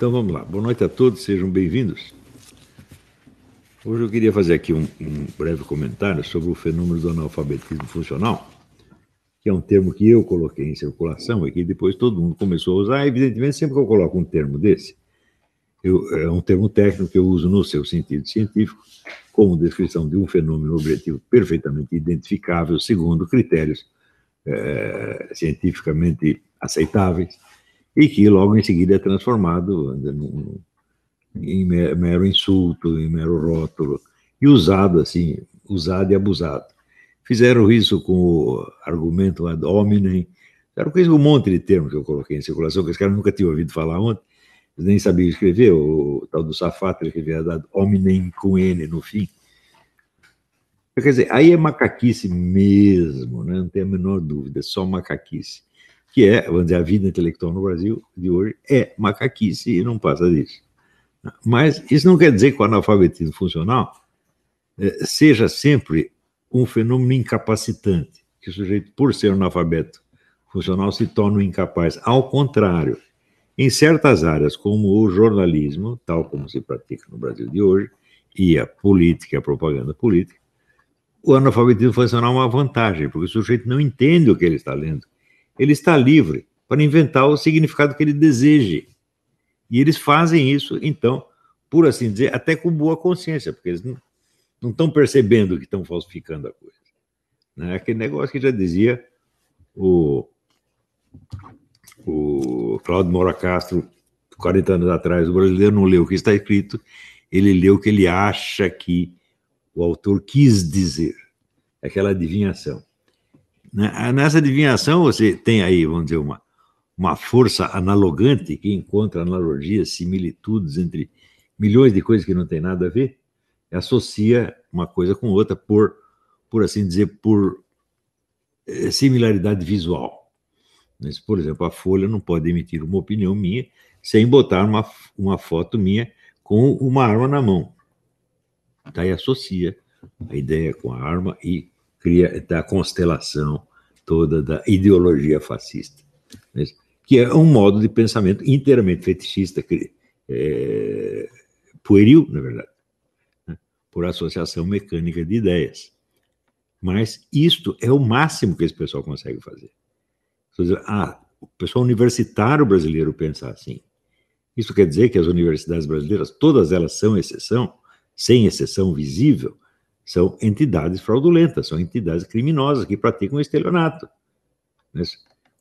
Então vamos lá. Boa noite a todos, sejam bem-vindos. Hoje eu queria fazer aqui um, um, breve comentário sobre o fenômeno do analfabetismo funcional, que é um termo que eu coloquei em circulação e que depois todo mundo começou a usar. Evidentemente, sempre que eu coloco um termo desse, eu, é um termo técnico que eu uso no seu sentido científico, como descrição de um fenômeno objetivo perfeitamente identificável segundo critérios é, cientificamente aceitáveis e que logo em seguida é transformado em mero insulto, em mero rótulo, e usado assim, usado e abusado. Fizeram isso com o argumento ad hominem, fizeram um monte de termos que eu coloquei em circulação, que os caras nunca tinham ouvido falar ontem, nem sabiam escrever, o, tal do Safato escrevia ad hominem com N no fim. Quer dizer, aí é macaquice mesmo, né? não tem a menor dúvida, é só macaquice que é, vamos dizer, a vida intelectual no Brasil de hoje é macaquice e não passa disso. Mas isso não quer dizer que o analfabetismo funcional eh, seja sempre um fenômeno incapacitante, que o sujeito, por ser analfabeto funcional, se torna incapaz. Ao contrário, em certas áreas, como o jornalismo, tal como se pratica no Brasil de hoje, e a política, a propaganda política, o analfabetismo funcional é uma vantagem, porque o sujeito não entende o que ele está lendo ele está livre para inventar o significado que ele deseje. E eles fazem isso, então, por assim dizer, até com boa consciência, porque eles não, estão percebendo que estão falsificando a coisa. Né? Aquele negócio que já dizia o, o Claudio Mora Castro, 40 anos atrás, o brasileiro não leu o que está escrito, ele leu o que ele acha que o autor quis dizer. Aquela adivinhação. Né? Nessa adivinhação, você tem aí, vamos dizer, uma, uma força analogante que encontra analogias, similitudes entre milhões de coisas que não tem nada a ver, associa uma coisa com outra por, por assim dizer, por eh, similaridade visual. Mas, por exemplo, a Folha não pode emitir uma opinião minha sem botar uma, uma foto minha com uma arma na mão. Daí associa a ideia com a arma e cria da constelação toda da ideologia fascista, né? que é um modo de pensamento inteiramente fetichista, é, pueril, na verdade, né? por associação mecânica de ideias. Mas isto é o máximo que esse pessoal consegue fazer. Ah, o pessoal universitário brasileiro pensa assim. Isso quer dizer que as universidades brasileiras, todas elas são exceção, sem exceção visível, são entidades fraudulentas, são entidades criminosas que praticam estelionato, né?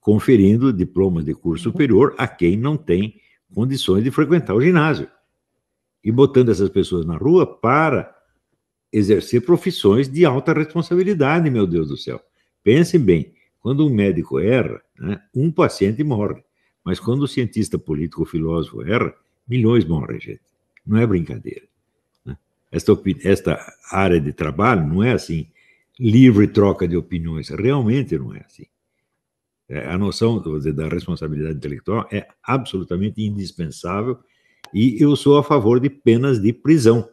conferindo diplomas de curso superior a quem não tem condições de frequentar o ginásio e botando essas pessoas na rua para exercer profissões de alta responsabilidade, meu Deus do céu. Pensem bem, quando um médico erra, né, um paciente morre, mas quando o cientista político, filósofo erra, milhões morrem, gente. Não é brincadeira esta, esta área de trabalho não é assim, livre troca de opiniões. Realmente não é assim. É, a noção dizer, da responsabilidade intelectual é absolutamente indispensável e eu sou a favor de penas de prisão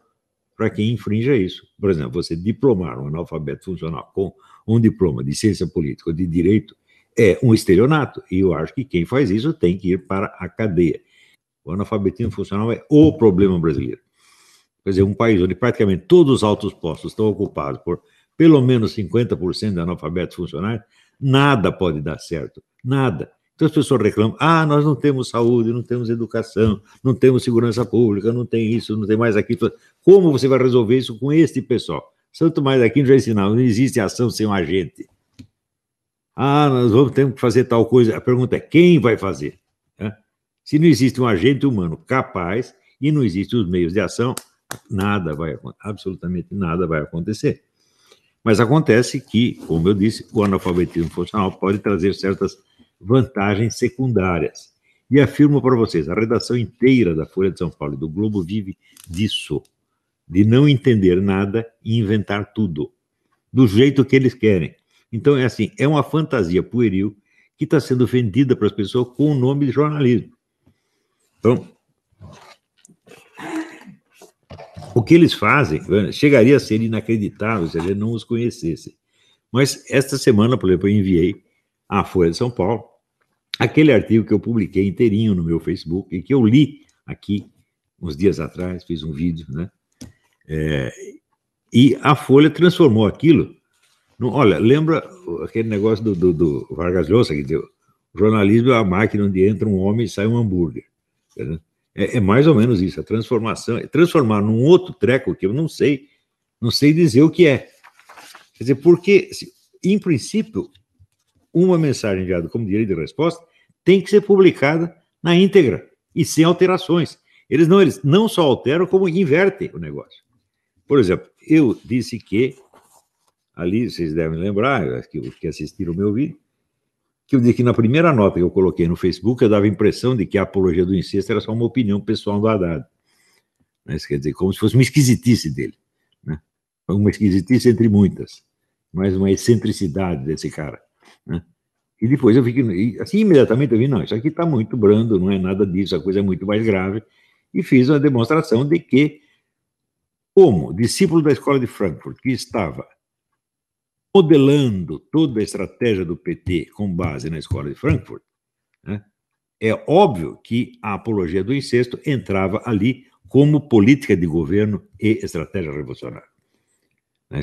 para quem infrinja isso. Por exemplo, você diplomar um analfabeto funcional com um diploma de ciência política ou de direito é um estelionato. E eu acho que quem faz isso tem que ir para a cadeia. O analfabetismo funcional é o problema brasileiro. Quer dizer, um país onde praticamente todos os altos postos estão ocupados por pelo menos 50% de analfabetos funcionários, nada pode dar certo. Nada. Então as pessoas reclamam: ah, nós não temos saúde, não temos educação, não temos segurança pública, não tem isso, não tem mais aquilo. Como você vai resolver isso com este pessoal? Santo Mais aqui já ensinava: não existe ação sem um agente. Ah, nós vamos ter que fazer tal coisa. A pergunta é: quem vai fazer? Se não existe um agente humano capaz e não existem os meios de ação, nada vai absolutamente nada vai acontecer. Mas acontece que, como eu disse, o analfabetismo funcional pode trazer certas vantagens secundárias. E afirmo para vocês, a redação inteira da Folha de São Paulo e do Globo vive disso, de não entender nada e inventar tudo, do jeito que eles querem. Então, é assim, é uma fantasia pueril que está sendo vendida para as pessoas com o nome de jornalismo. Então, O que eles fazem chegaria a ser inacreditável se gente não os conhecesse. Mas esta semana, por exemplo, eu enviei à Folha de São Paulo aquele artigo que eu publiquei inteirinho no meu Facebook e que eu li aqui, uns dias atrás, fiz um vídeo, né? É, e a Folha transformou aquilo. No, olha, lembra aquele negócio do, do, do Vargas Llosa, que deu. Jornalismo é a máquina onde entra um homem e sai um hambúrguer. É, é, mais ou menos isso, a transformação, é transformar num outro treco que eu não sei, não sei dizer o que é. Quer dizer, porque, em princípio, uma mensagem enviada como direito de resposta tem que ser publicada na íntegra e sem alterações. Eles não, eles não só alteram, como invertem o negócio. Por exemplo, eu disse que, ali, vocês devem lembrar, que, que assistiram o meu vídeo, que eu disse que na primeira nota que eu coloquei no Facebook, eu dava a impressão de que a apologia do incesto era só uma opinião pessoal do Haddad. Mas, quer dizer, como se fosse uma esquisitice dele. Né? Uma esquisitice entre muitas, mas uma excentricidade desse cara. Né? E depois eu fiquei, assim, imediatamente eu vi, não, isso aqui está muito brando, não é nada disso, a coisa é muito mais grave. E fiz uma demonstração de que como discípulo da escola de Frankfurt, que estava modelando toda a estratégia do PT com base na escola de Frankfurt, né, é óbvio que a apologia do incesto entrava ali como política de governo e estratégia revolucionária. Né?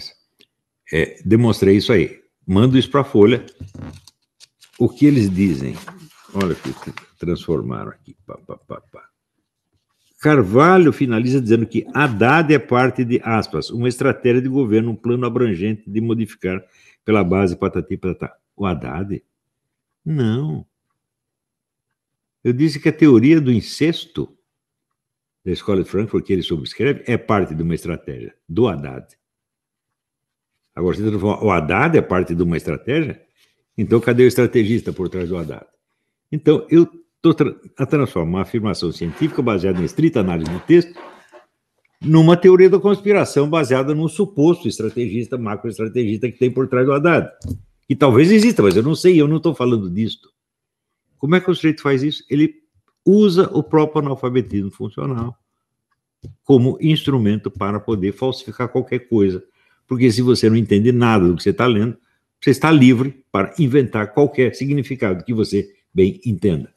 É, demonstrei isso aí. Mando isso para a Folha. O que eles dizem? Olha que transformaram aqui. Pá, pá, pá, pá. Carvalho finaliza dizendo que Haddad é parte de, aspas, uma estratégia de governo, um plano abrangente de modificar pela base patati patatá. O Haddad? Não. Eu disse que a teoria do incesto da escola de Frankfurt, que ele subscreve, é parte de uma estratégia do Haddad. Agora, você está falando, o Haddad é parte de uma estratégia? Então, cadê o estrategista por trás do Haddad? Então, eu a transformar uma afirmação científica baseada em estrita análise do texto numa teoria da conspiração baseada num suposto estrategista, macroestrategista que tem por trás do Haddad. Que talvez exista, mas eu não sei, eu não estou falando disto. Como é que o sujeito faz isso? Ele usa o próprio analfabetismo funcional como instrumento para poder falsificar qualquer coisa. Porque se você não entende nada do que você está lendo, você está livre para inventar qualquer significado que você bem entenda.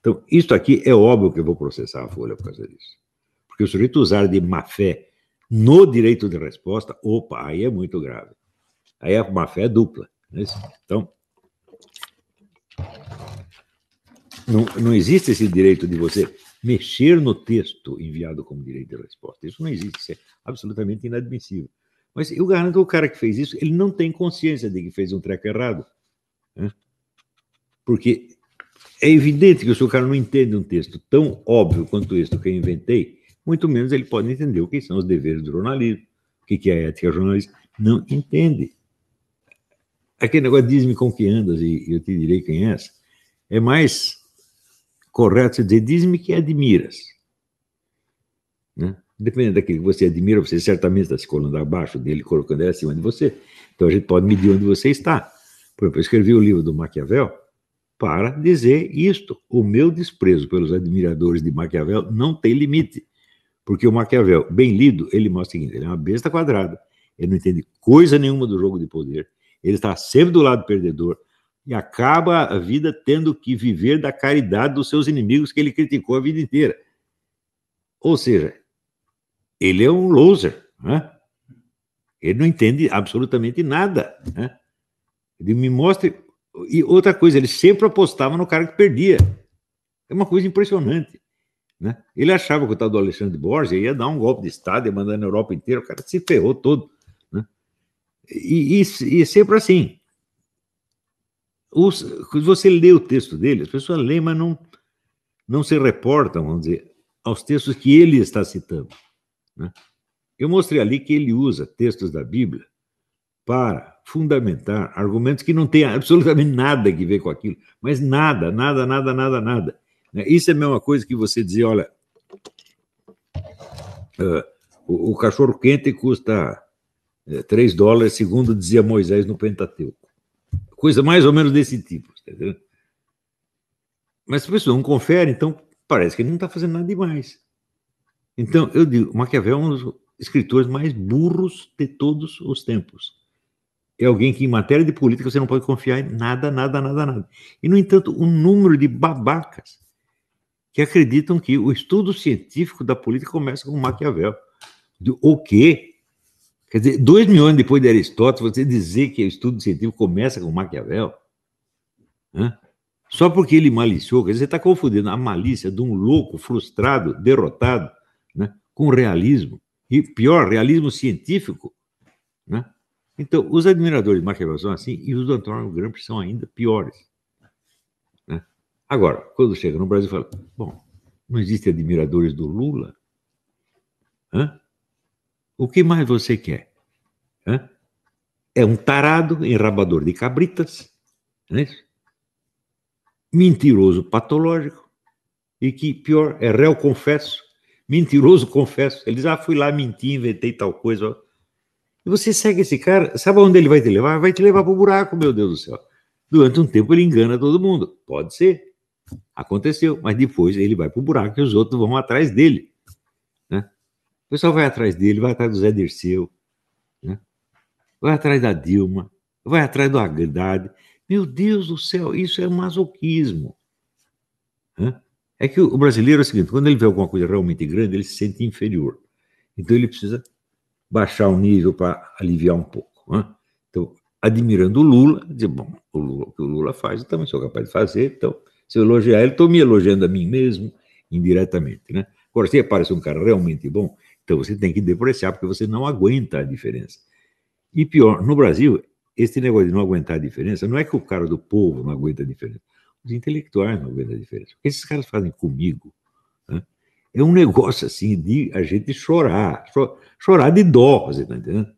Então, isso aqui é óbvio que eu vou processar a Folha por causa disso. Porque o sujeito usar de má fé no direito de resposta, opa, aí é muito grave. Aí a má fé é dupla. Né? Então, não, não existe esse direito de você mexer no texto enviado como direito de resposta. Isso não existe, isso é absolutamente inadmissível. Mas eu garanto que o cara que fez isso, ele não tem consciência de que fez um treco errado. Né? Porque é evidente que o cara não entende um texto tão óbvio quanto este que eu inventei, muito menos ele pode entender o que são os deveres do jornalismo, o que é a ética jornalista. Não entende. Aquele negócio diz-me com que andas e eu te direi quem és. É mais correto você dizer diz-me que admiras. Né? Dependendo daquilo que você admira, você certamente está se colando abaixo dele, colocando ele acima de você. Então a gente pode medir onde você está. Por exemplo, eu escrevi o livro do Maquiavel, para dizer isto. O meu desprezo pelos admiradores de Maquiavel não tem limite. Porque o Maquiavel, bem lido, ele mostra o seguinte: ele é uma besta quadrada, ele não entende coisa nenhuma do jogo de poder, ele está sempre do lado perdedor e acaba a vida tendo que viver da caridade dos seus inimigos que ele criticou a vida inteira. Ou seja, ele é um loser, né? ele não entende absolutamente nada. Né? Ele me mostra e outra coisa, ele sempre apostava no cara que perdia. É uma coisa impressionante. Né? Ele achava que o tal do Alexandre Borges ia dar um golpe de Estado, ia mandar na Europa inteira, o cara se ferrou todo. Né? E, e, e sempre assim. Os, você lê o texto dele, as pessoas leem, mas não, não se reportam, vamos dizer, aos textos que ele está citando. Né? Eu mostrei ali que ele usa textos da Bíblia para fundamentar argumentos que não têm absolutamente nada a ver com aquilo, mas nada, nada, nada, nada, nada. Né? Isso é a mesma coisa que você dizer, olha, uh, o, o, cachorro quente custa uh, eh, 3 dólares, segundo dizia Moisés no Pentateuco. Coisa mais ou menos desse tipo, entendeu? Mas a pessoa não confere, então parece que ele não está fazendo nada demais. Então, eu digo, Maquiavel é um dos escritores mais burros de todos os tempos é alguém que, em matéria de política, você não pode confiar em nada, nada, nada, nada. E, no entanto, o número de babacas que acreditam que o estudo científico da política começa com Maquiavel. O quê? Quer dizer, dois mil anos depois de Aristóteles, você dizer que o estudo científico começa com Maquiavel? Hã? Só porque ele maliciou, quer dizer, você está confundindo a malícia de um louco frustrado, derrotado, né, com realismo. E pior, realismo científico. Né? Então, os admiradores de Maquiavel são assim e os do Antônio Gramsci são ainda piores. Né? Agora, quando chega no Brasil, fala: bom, não existem admiradores do Lula? Hã? O que mais você quer? Hã? É um tarado, enrabador de cabritas, é mentiroso patológico e que, pior, é réu confesso, mentiroso confesso. Ele diz, ah, fui lá, menti, inventei tal coisa. E você segue esse cara, sabe onde ele vai te levar? Vai te levar para o buraco, meu Deus do céu. Durante um tempo ele engana todo mundo. Pode ser. Aconteceu, mas depois ele vai para o buraco e os outros vão atrás dele. Né? O pessoal vai atrás dele, vai atrás do Zé Dirceu, né? vai atrás da Dilma, vai atrás do Haddad. Meu Deus do céu, isso é masoquismo. É que o brasileiro é o seguinte: quando ele vê alguma coisa realmente grande, ele se sente inferior. Então ele precisa baixar o nível para aliviar um pouco. Então, admirando o Lula, dizer, bom, o, Lula, o que o Lula faz, eu também sou capaz de fazer, então, se eu elogiar ele, estou me elogiando a mim mesmo, indiretamente. Né? Agora, se aparece um cara realmente bom, então você tem que depreciar, porque você não aguenta a diferença. E pior, no Brasil, esse negócio de não aguentar a diferença, não é que o cara do povo não aguenta a diferença, os intelectuais não aguentam a diferença. O que esses caras fazem comigo né? É um negócio assim de a gente chorar, chorar de dó, você está entendendo?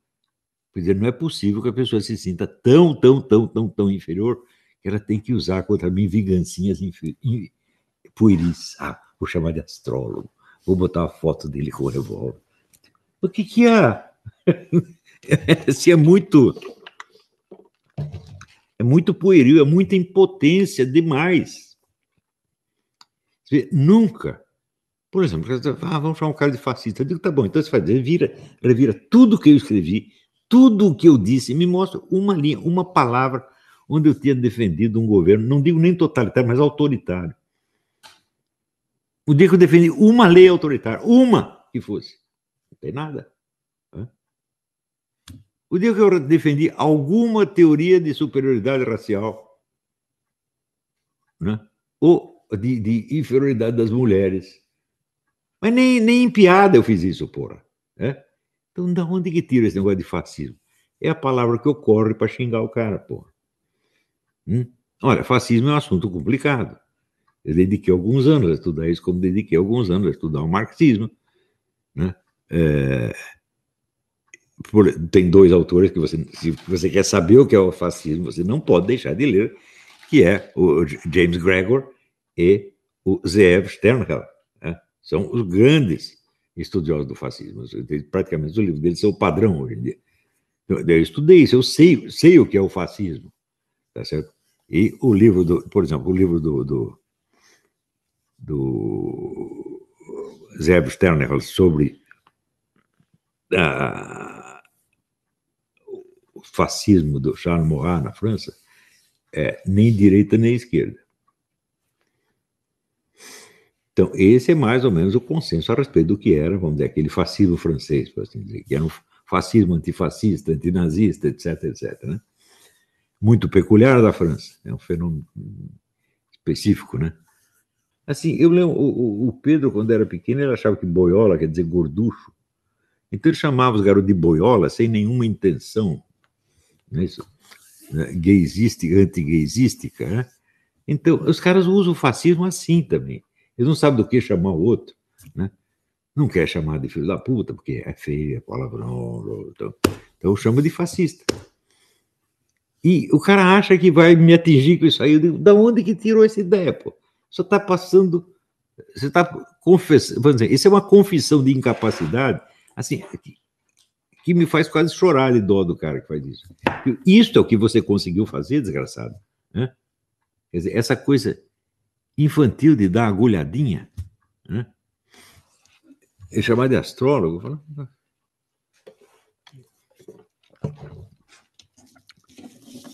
Quer dizer, não é possível que a pessoa se sinta tão, tão, tão, tão, tão inferior que ela tem que usar contra mim vingancinhas pueris. Ah, vou chamar de astrólogo, vou botar a foto dele com o revólver. O que que é? Se é muito é muito pueril, é muita impotência demais. Nunca. Por exemplo, ah, vamos chamar um cara de fascista. Eu digo, tá bom, então você faz, revira, revira tudo que eu escrevi, tudo o que eu disse, me mostra uma linha, uma palavra onde eu tinha defendido um governo, não digo nem totalitário, mas autoritário. O dia que eu defendi uma lei autoritária, uma que fosse, não tem nada. O dia que eu defendi alguma teoria de superioridade racial, né? ou de, de inferioridade das mulheres. Mas nem, nem em piada eu fiz isso, porra. Né? Então, da onde que tira esse negócio de fascismo? É a palavra que ocorre para xingar o cara, porra. Hum? Olha, fascismo é um assunto complicado. Eu dediquei alguns anos a estudar isso, como dediquei alguns anos a estudar o marxismo. Né? É, por, tem dois autores que você, se você quer saber o que é o fascismo, você não pode deixar de ler, que é o James Gregor e o Zeev Sternhell. São os grandes estudiosos do fascismo. Praticamente os livros deles são o padrão hoje em dia. Eu, eu estudei isso, eu sei, sei o que é o fascismo. Tá certo? E o livro, do, por exemplo, o livro do, do, do Zeev Sternhell sobre a fascismo do Charles Maurras na França, é, nem direita nem esquerda. Então, esse é mais ou menos o consenso a respeito do que era, vamos dizer, aquele fascismo francês, por assim dizer, que era um fascismo antifascista, antinazista, etc, etc. Né? Muito peculiar da França, é um fenômeno específico, né? Assim, eu lembro, o, o Pedro, quando era pequeno, ele achava que boiola quer dizer gorducho. Então ele chamava os garotos de boiola sem nenhuma intenção não é isso? Né, gaysística, né? Então, os caras usam o fascismo assim também. Eles não sabem do que chamar o outro, né? Não quer chamar de filho da puta, porque é feia, é palavrão, então, então chama de fascista. E o cara acha que vai me atingir com isso aí. Eu digo, da onde que tirou essa ideia, pô? Você está passando, você está confessando, vamos dizer, isso é uma confissão de incapacidade, assim, que me faz quase chorar de dó do cara que faz isso. Isto é o que você conseguiu fazer, desgraçado. Né? Quer dizer, essa coisa infantil de dar agulhadinha, né? é chamar de astrólogo.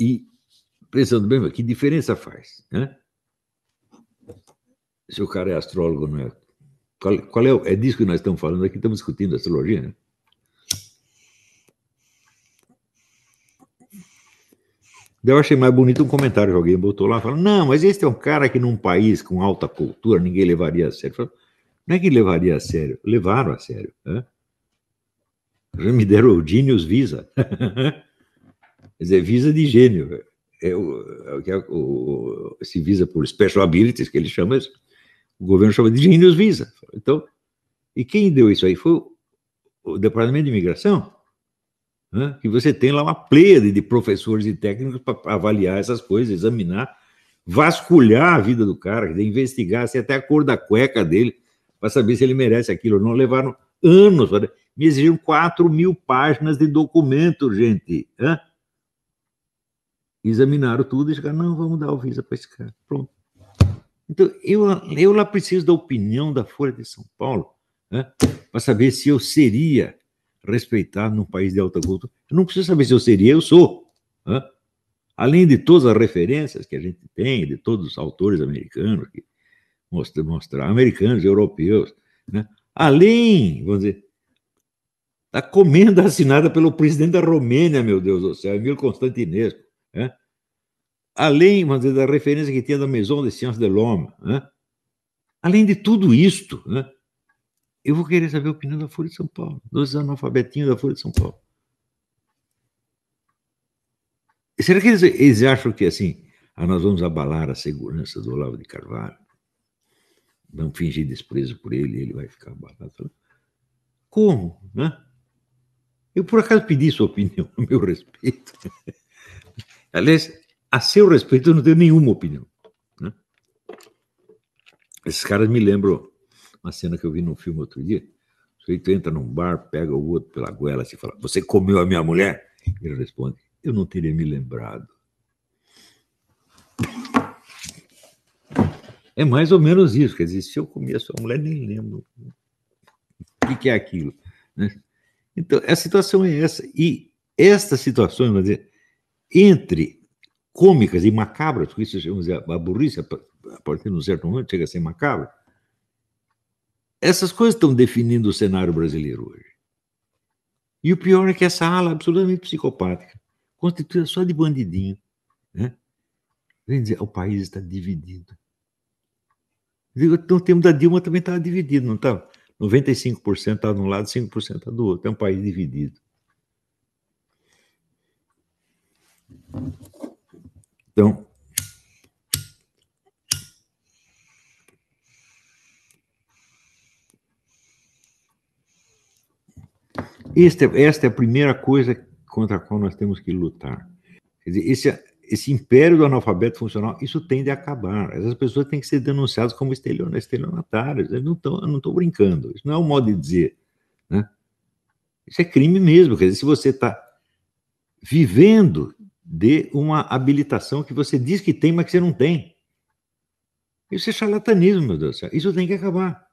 E, pensando bem, que diferença faz? Né? se o cara é astrólogo, não é? Qual, qual é, é disso que nós estamos falando aqui, estamos discutindo astrologia, né? Eu achei mais bonito um comentário que alguém botou lá, falando, não, mas este é um cara que num país com alta cultura ninguém levaria a sério. Falei, não é que levaria a sério, levaram a sério. Né? Já me deram o Genius Visa. Quer dizer, Visa de gênio. É o, é o, esse Visa por Special Abilities, que ele chama, o governo chama de Genius Visa. Então, e quem deu isso aí? Foi o Departamento de Imigração né? que você tem lá uma pleiade de professores e técnicos para avaliar essas coisas, examinar, vasculhar a vida do cara, investigar até a cor da cueca dele, para saber se ele merece aquilo. Não levaram anos, me exigiram 4 mil páginas de documento, gente. Hã? Examinaram tudo e chegaram, não, vamos dar o visa para esse cara. Pronto. Então, eu, eu lá preciso da opinião da Folha de São Paulo, para saber se eu seria respeitado num país de alta cultura. Eu não preciso saber se eu seria, eu sou. Né? Além de todas as referências que a gente tem, de todos os autores americanos, que mostrar, mostrar americanos, europeus, né? além, vamos dizer, da comenda assinada pelo presidente da Romênia, meu Deus do céu, Emílio Constantinesco, né? além, vamos dizer, da referência que tinha da Maison de Sciences de l'Homme, né? além de tudo isto, né? Eu vou querer saber a opinião da Folha de São Paulo, dos analfabetinhos da Folha de São Paulo. Será que eles, eles acham que assim, ah, nós vamos abalar a segurança do Olavo de Carvalho? Vamos fingir desprezo por ele, ele vai ficar abalado. Como? Né? Eu, por acaso, pedi sua opinião a meu respeito. Aliás, a seu respeito, eu não tenho nenhuma opinião. Né? Esses caras me lembram uma cena que eu vi num filme outro dia. O sujeito entra num bar, pega o outro pela goela e fala: Você comeu a minha mulher? Ele responde: Eu não teria me lembrado. É mais ou menos isso. Quer dizer, se eu comi a sua mulher, nem lembro o que é aquilo. Né? Então, a situação é essa. E estas situações, dizer, entre cômicas e macabras, porque isso vamos dizer, a burrice, a partir de um certo momento, chega a ser macabra, essas coisas estão definindo o cenário brasileiro hoje. E o pior é que essa ala absolutamente psicopática, constituída só de bandidinho, né? Vem dizer, o país está dividido. No tempo da Dilma também estava dividido, não estava? 95% estava de um lado, 5% estava do outro. É um país dividido. Então, Esta, esta é a primeira coisa contra a qual nós temos que lutar. Quer dizer, esse, esse império do analfabeto funcional, isso tende a acabar. Essas pessoas têm que ser denunciadas como estelionatárias. Eu não estou brincando. Isso não é um modo de dizer. Né? Isso é crime mesmo. Quer dizer, se você está vivendo de uma habilitação que você diz que tem, mas que você não tem. Isso é charlatanismo, meu Deus do céu. Isso tem que acabar.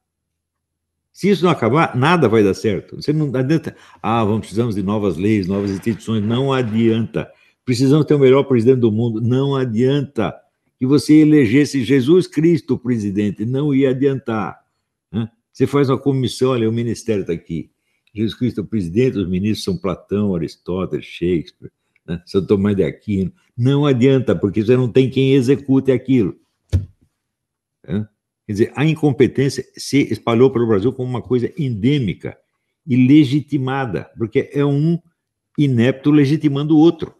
Se isso não acabar, nada vai dar certo. Você não adianta. Ah, vamos, precisamos de novas leis, novas instituições. Não adianta. Precisamos ter o melhor presidente do mundo. Não adianta. Que você elegesse Jesus Cristo presidente. Não ia adiantar. Né? Você faz uma comissão, olha, o ministério está aqui. Jesus Cristo é presidente, os ministros são Platão, Aristóteles, Shakespeare, né? São Tomás de Aquino. Não adianta, porque você não tem quem execute aquilo. Né? Quer dizer, a incompetência se espalhou pelo Brasil como uma coisa endêmica e legitimada, porque é um inepto legitimando o outro.